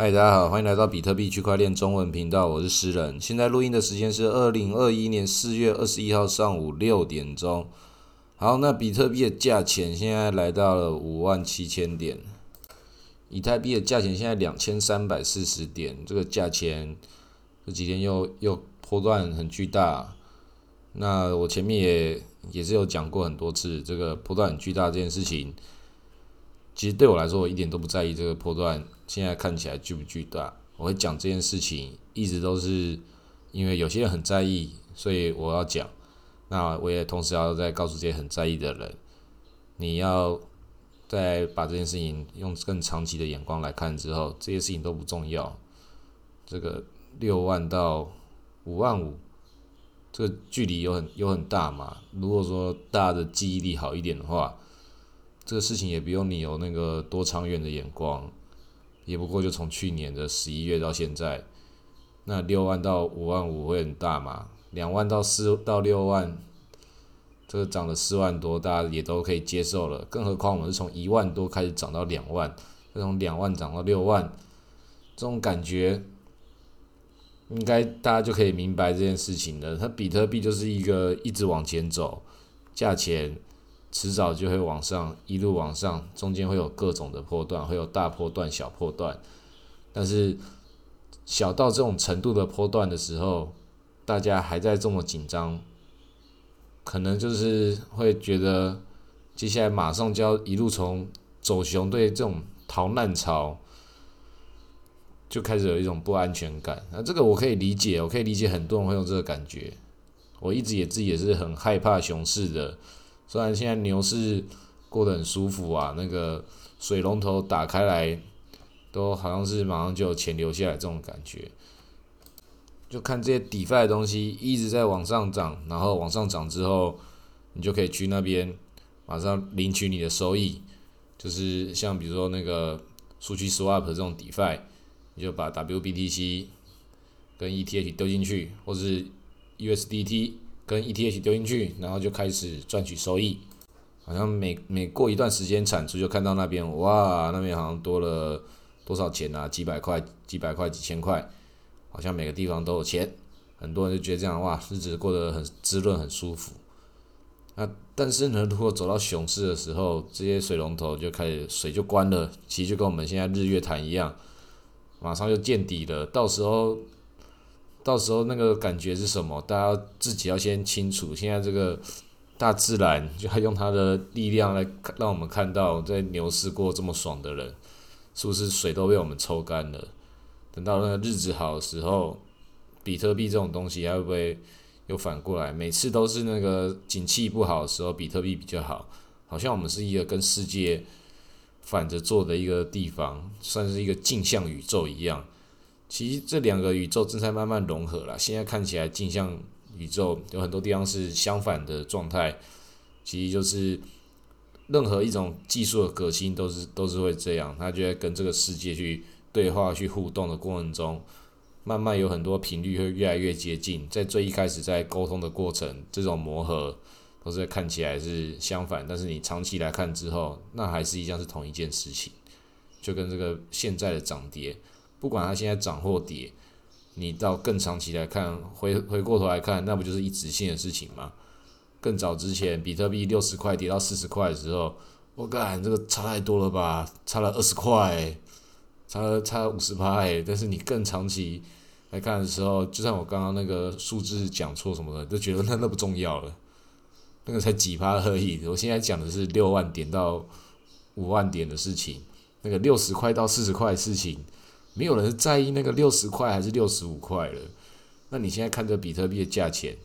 嗨，大家好，欢迎来到比特币区块链中文频道，我是诗人。现在录音的时间是二零二一年四月二十一号上午六点钟。好，那比特币的价钱现在来到了五万七千点，以太币的价钱现在两千三百四十点，这个价钱这几天又又波段很巨大。那我前面也也是有讲过很多次，这个波段很巨大这件事情，其实对我来说，我一点都不在意这个波段。现在看起来巨不巨大？我会讲这件事情，一直都是因为有些人很在意，所以我要讲。那我也同时要再告诉这些很在意的人，你要再把这件事情用更长期的眼光来看之后，这些事情都不重要。这个六万到五万五，这个距离有很有很大嘛？如果说大家的记忆力好一点的话，这个事情也不用你有那个多长远的眼光。也不过就从去年的十一月到现在，那六万到五万五会很大嘛？两万到四到六万，这个涨了四万多，大家也都可以接受了。更何况我们是从一万多开始涨到两万，再从两万涨到六万，这种感觉，应该大家就可以明白这件事情了。它比特币就是一个一直往前走，价钱。迟早就会往上，一路往上，中间会有各种的波段，会有大波段、小波段。但是小到这种程度的波段的时候，大家还在这么紧张，可能就是会觉得接下来马上就要一路从走熊对这种逃难潮，就开始有一种不安全感。那这个我可以理解，我可以理解很多人会有这个感觉。我一直也自己也是很害怕熊市的。虽然现在牛市过得很舒服啊，那个水龙头打开来，都好像是马上就有钱流下来这种感觉。就看这些底费的东西一直在往上涨，然后往上涨之后，你就可以去那边马上领取你的收益。就是像比如说那个数据 swap 这种底费，你就把 WBTC 跟 ETH 丢进去，或是 USDT。跟 ETH 丢进去，然后就开始赚取收益，好像每每过一段时间产出就看到那边，哇，那边好像多了多少钱啊？几百块、几百块、几千块，好像每个地方都有钱，很多人就觉得这样哇，日子过得很滋润、很舒服。那但是呢，如果走到熊市的时候，这些水龙头就开始水就关了，其实就跟我们现在日月潭一样，马上就见底了，到时候。到时候那个感觉是什么？大家自己要先清楚。现在这个大自然就要用它的力量来让我们看到，在牛市过这么爽的人，是不是水都被我们抽干了？等到那个日子好的时候，比特币这种东西还会不会又反过来？每次都是那个景气不好的时候，比特币比较好，好像我们是一个跟世界反着做的一个地方，算是一个镜像宇宙一样。其实这两个宇宙正在慢慢融合了。现在看起来镜像宇宙有很多地方是相反的状态，其实就是任何一种技术的革新都是都是会这样，它就在跟这个世界去对话、去互动的过程中，慢慢有很多频率会越来越接近。在最一开始在沟通的过程，这种磨合都是看起来是相反，但是你长期来看之后，那还是一样是同一件事情，就跟这个现在的涨跌。不管它现在涨或跌，你到更长期来看，回回过头来看，那不就是一直性的事情吗？更早之前，比特币六十块跌到四十块的时候，我感这个差太多了吧，差了二十块，差了差了五十块。但是你更长期来看的时候，就算我刚刚那个数字讲错什么的，都觉得那那不重要了，那个才几趴而已。我现在讲的是六万点到五万点的事情，那个六十块到四十块的事情。没有人在意那个六十块还是六十五块了。那你现在看这比特币的价钱，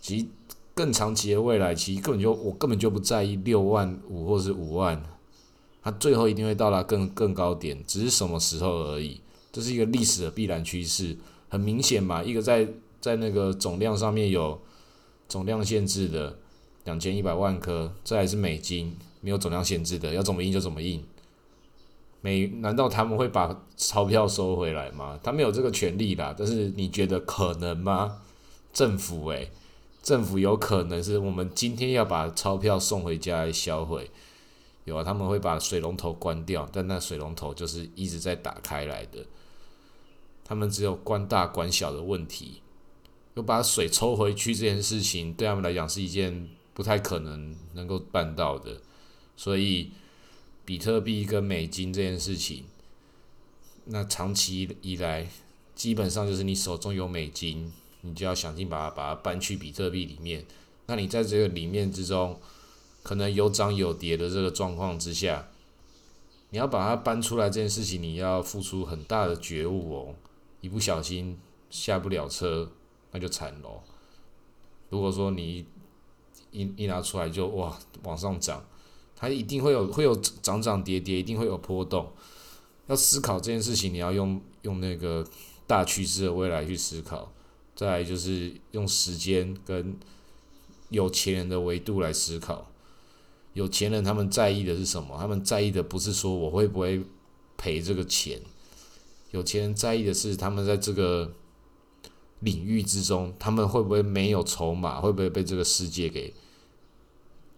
其实更长期的未来，其实根本就我根本就不在意六万五或是五万，它最后一定会到达更更高点，只是什么时候而已。这是一个历史的必然趋势，很明显嘛。一个在在那个总量上面有总量限制的两千一百万颗，这还是美金，没有总量限制的，要怎么印就怎么印。美难道他们会把钞票收回来吗？他们有这个权利啦。但是你觉得可能吗？政府诶，政府有可能是我们今天要把钞票送回家来销毁，有啊，他们会把水龙头关掉，但那水龙头就是一直在打开来的。他们只有关大关小的问题，又把水抽回去这件事情，对他们来讲是一件不太可能能够办到的。所以，比特币跟美金这件事情，那长期以来，基本上就是你手中有美金，你就要想尽把它把它搬去比特币里面。那你在这个里面之中，可能有涨有跌的这个状况之下，你要把它搬出来这件事情，你要付出很大的觉悟哦。一不小心下不了车，那就惨喽。如果说你一一拿出来就哇往上涨，它一定会有会有涨涨跌跌，一定会有波动。要思考这件事情，你要用用那个大趋势的未来去思考。再来就是用时间跟有钱人的维度来思考。有钱人他们在意的是什么？他们在意的不是说我会不会赔这个钱。有钱人在意的是，他们在这个领域之中，他们会不会没有筹码？会不会被这个世界给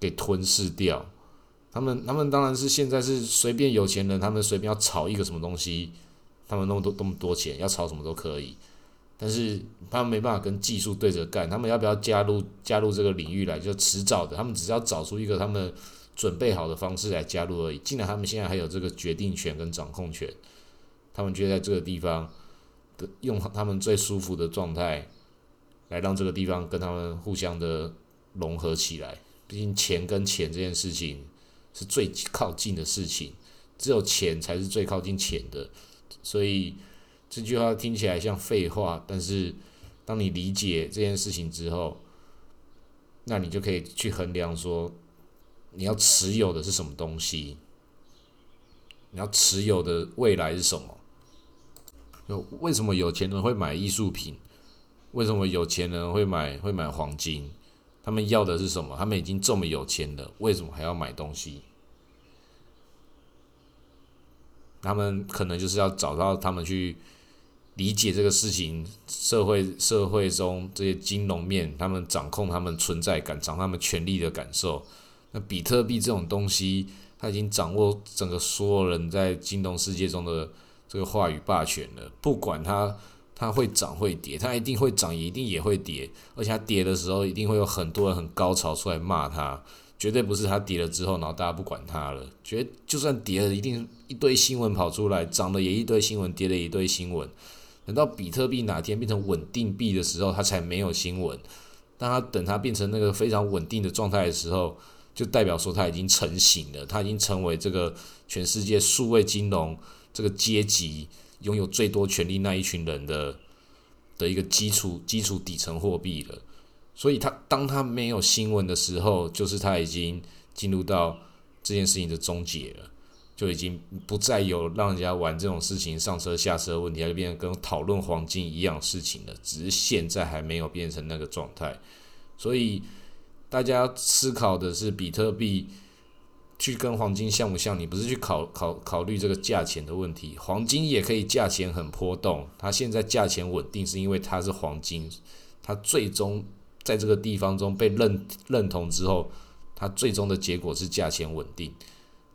给吞噬掉？他们，他们当然是现在是随便有钱人，他们随便要炒一个什么东西，他们那么多那么多钱，要炒什么都可以。但是他们没办法跟技术对着干，他们要不要加入加入这个领域来？就迟早的，他们只是要找出一个他们准备好的方式来加入而已。既然他们现在还有这个决定权跟掌控权。他们就在这个地方的用他们最舒服的状态，来让这个地方跟他们互相的融合起来。毕竟钱跟钱这件事情是最靠近的事情，只有钱才是最靠近钱的。所以这句话听起来像废话，但是当你理解这件事情之后，那你就可以去衡量说，你要持有的是什么东西，你要持有的未来是什么。为什么有钱人会买艺术品？为什么有钱人会买会买黄金？他们要的是什么？他们已经这么有钱了，为什么还要买东西？他们可能就是要找到他们去理解这个事情，社会社会中这些金融面，他们掌控他们存在感，掌他们权力的感受。那比特币这种东西，他已经掌握整个所有人在金融世界中的。这个话语霸权了，不管它它会涨会跌，它一定会涨，一定也会跌，而且它跌的时候一定会有很多人很高潮出来骂它，绝对不是它跌了之后，然后大家不管它了，绝就算跌了，一定一堆新闻跑出来，涨了也一堆新闻，跌了一堆新闻，等到比特币哪天变成稳定币的时候，它才没有新闻，当它等它变成那个非常稳定的状态的时候，就代表说它已经成型了，它已经成为这个全世界数位金融。这个阶级拥有最多权力那一群人的的一个基础基础底层货币了，所以他当他没有新闻的时候，就是他已经进入到这件事情的终结了，就已经不再有让人家玩这种事情上车下车问题，就变成跟讨论黄金一样事情了。只是现在还没有变成那个状态，所以大家思考的是比特币。去跟黄金像不像？你不是去考考考虑这个价钱的问题，黄金也可以价钱很波动。它现在价钱稳定，是因为它是黄金，它最终在这个地方中被认认同之后，它最终的结果是价钱稳定。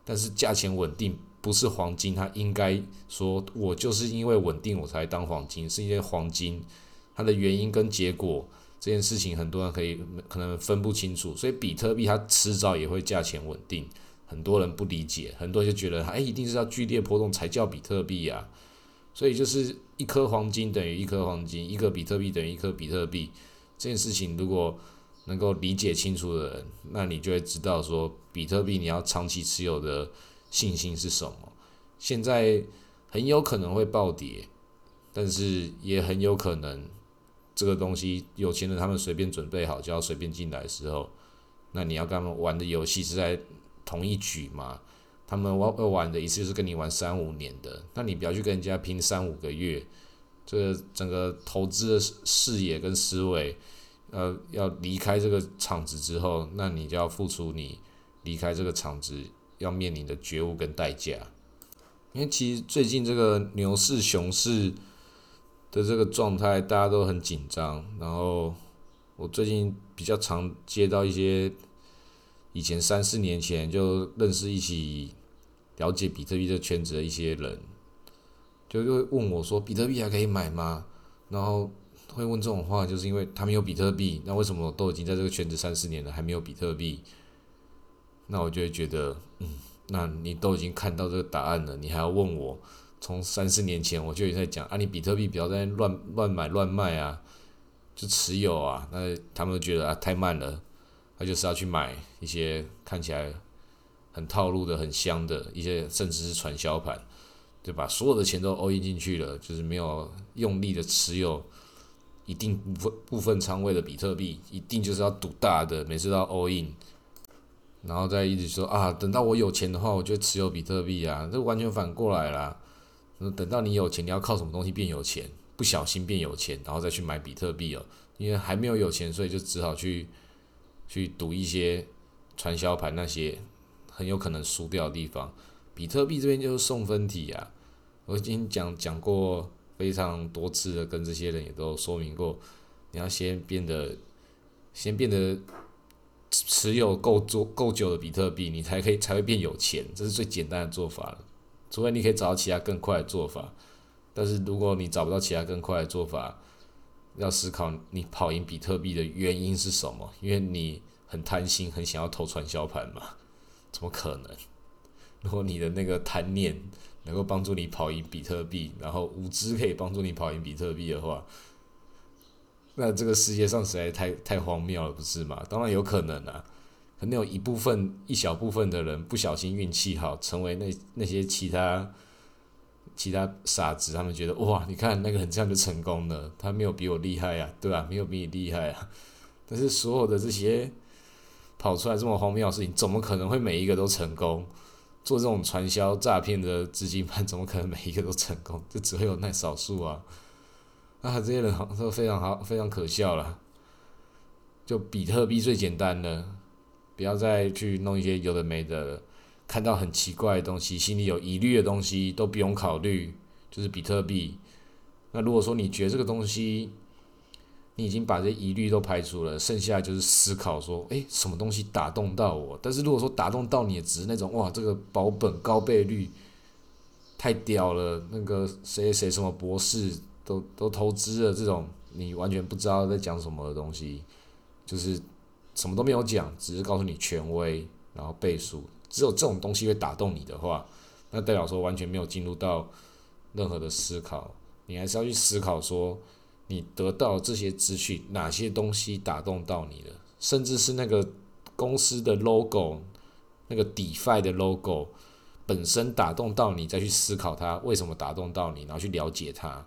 但是价钱稳定不是黄金，它应该说我就是因为稳定我才当黄金，是因为黄金它的原因跟结果这件事情很多人可以可能分不清楚，所以比特币它迟早也会价钱稳定。很多人不理解，很多人就觉得，哎，一定是要剧烈波动才叫比特币啊。所以就是一颗黄金等于一颗黄金，一个比特币等于一颗比特币。这件事情如果能够理解清楚的人，那你就会知道说，比特币你要长期持有的信心是什么。现在很有可能会暴跌，但是也很有可能这个东西有钱人他们随便准备好就要随便进来的时候，那你要跟他们玩的游戏是在。同一局嘛，他们玩玩的一次就是跟你玩三五年的，那你不要去跟人家拼三五个月，这整个投资的视野跟思维，呃，要离开这个场子之后，那你就要付出你离开这个场子要面临的觉悟跟代价。因为其实最近这个牛市熊市的这个状态，大家都很紧张，然后我最近比较常接到一些。以前三四年前就认识一起了解比特币这圈子的一些人，就就会问我说：“比特币还可以买吗？”然后会问这种话，就是因为他们有比特币，那为什么都已经在这个圈子三四年了，还没有比特币？那我就会觉得，嗯，那你都已经看到这个答案了，你还要问我？从三四年前我就已经在讲啊，你比特币不要在乱乱买乱卖啊，就持有啊。那他们都觉得啊太慢了，就是要去买一些看起来很套路的、很香的一些，甚至是传销盘，对吧？所有的钱都 all in 进去了，就是没有用力的持有一定部分部分仓位的比特币，一定就是要赌大的，每次都要 all in。然后再一直说啊，等到我有钱的话，我就持有比特币啊，这完全反过来啦。等到你有钱，你要靠什么东西变有钱？不小心变有钱，然后再去买比特币哦。因为还没有有钱，所以就只好去去赌一些传销盘那些很有可能输掉的地方。比特币这边就是送分题啊，我已经讲讲过非常多次的，跟这些人也都说明过，你要先变得先变得。持有够足够久的比特币，你才可以才会变有钱，这是最简单的做法了。除非你可以找到其他更快的做法，但是如果你找不到其他更快的做法，要思考你跑赢比特币的原因是什么？因为你很贪心，很想要投传销盘嘛？怎么可能？如果你的那个贪念能够帮助你跑赢比特币，然后无知可以帮助你跑赢比特币的话，那这个世界上实在太太荒谬了，不是吗？当然有可能啊，可能有一部分一小部分的人不小心运气好，成为那那些其他其他傻子，他们觉得哇，你看那个人这样就成功了，他没有比我厉害呀，对吧？没有比你厉害啊。但是所有的这些跑出来这么荒谬的事情，怎么可能会每一个都成功？做这种传销诈骗的资金盘，怎么可能每一个都成功？就只会有那少数啊。啊，这些人好都非常好，非常可笑了。就比特币最简单的，不要再去弄一些有的没的了，看到很奇怪的东西，心里有疑虑的东西都不用考虑，就是比特币。那如果说你觉得这个东西，你已经把这疑虑都排除了，剩下就是思考说，诶，什么东西打动到我？但是如果说打动到你的，只是那种哇，这个保本高倍率太屌了，那个谁谁什么博士。都都投资了这种你完全不知道在讲什么的东西，就是什么都没有讲，只是告诉你权威，然后倍数，只有这种东西会打动你的话，那代表说完全没有进入到任何的思考，你还是要去思考说，你得到这些资讯哪些东西打动到你了，甚至是那个公司的 logo，那个 DeFi 的 logo 本身打动到你，再去思考它为什么打动到你，然后去了解它。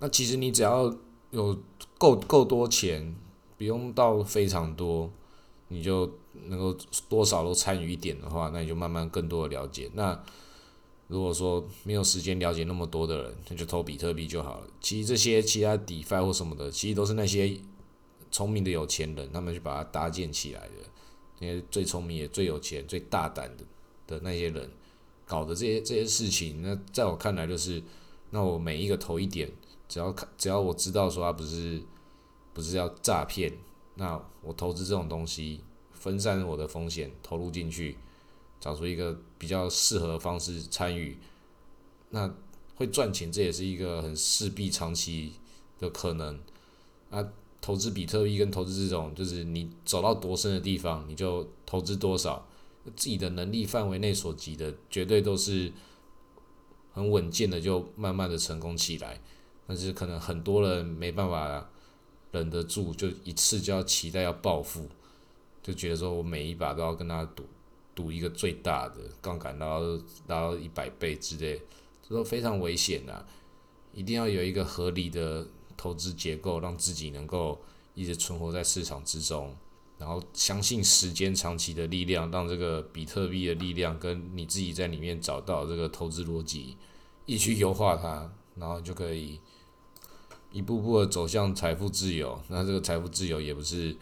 那其实你只要有够够多钱，不用到非常多，你就能够多少都参与一点的话，那你就慢慢更多的了解。那如果说没有时间了解那么多的人，那就投比特币就好了。其实这些其他 DeFi 或什么的，其实都是那些聪明的有钱人，他们去把它搭建起来的。那些最聪明也最有钱、最大胆的的那些人搞的这些这些事情，那在我看来就是，那我每一个投一点。只要看，只要我知道说他不是不是要诈骗，那我投资这种东西，分散我的风险，投入进去，找出一个比较适合的方式参与，那会赚钱，这也是一个很势必长期的可能。那，投资比特币跟投资这种，就是你走到多深的地方，你就投资多少，自己的能力范围内所及的，绝对都是很稳健的，就慢慢的成功起来。但是可能很多人没办法忍得住，就一次就要期待要暴富，就觉得说我每一把都要跟他赌，赌一个最大的杠杆，然后达到一百倍之类，这都非常危险呐！一定要有一个合理的投资结构，让自己能够一直存活在市场之中，然后相信时间长期的力量，让这个比特币的力量跟你自己在里面找到这个投资逻辑，一起优化它，然后就可以。一步步的走向财富自由，那这个财富自由也不是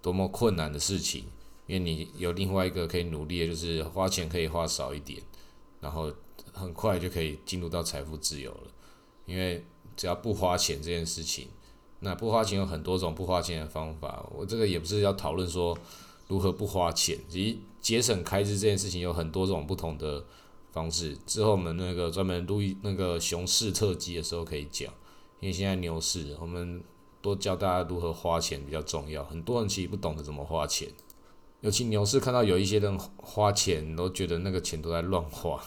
多么困难的事情，因为你有另外一个可以努力，就是花钱可以花少一点，然后很快就可以进入到财富自由了。因为只要不花钱这件事情，那不花钱有很多种不花钱的方法。我这个也不是要讨论说如何不花钱，其实节省开支这件事情有很多种不同的方式。之后我们那个专门录那个熊市特辑的时候可以讲，因为现在牛市，我们多教大家如何花钱比较重要。很多人其实不懂得怎么花钱，尤其牛市看到有一些人花钱，都觉得那个钱都在乱花。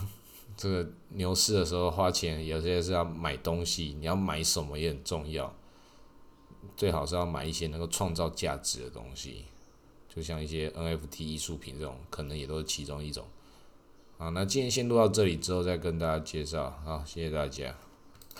这个牛市的时候花钱，有些是要买东西，你要买什么也很重要。最好是要买一些能够创造价值的东西，就像一些 NFT 艺术品这种，可能也都是其中一种。好，那今天先录到这里，之后再跟大家介绍。好，谢谢大家。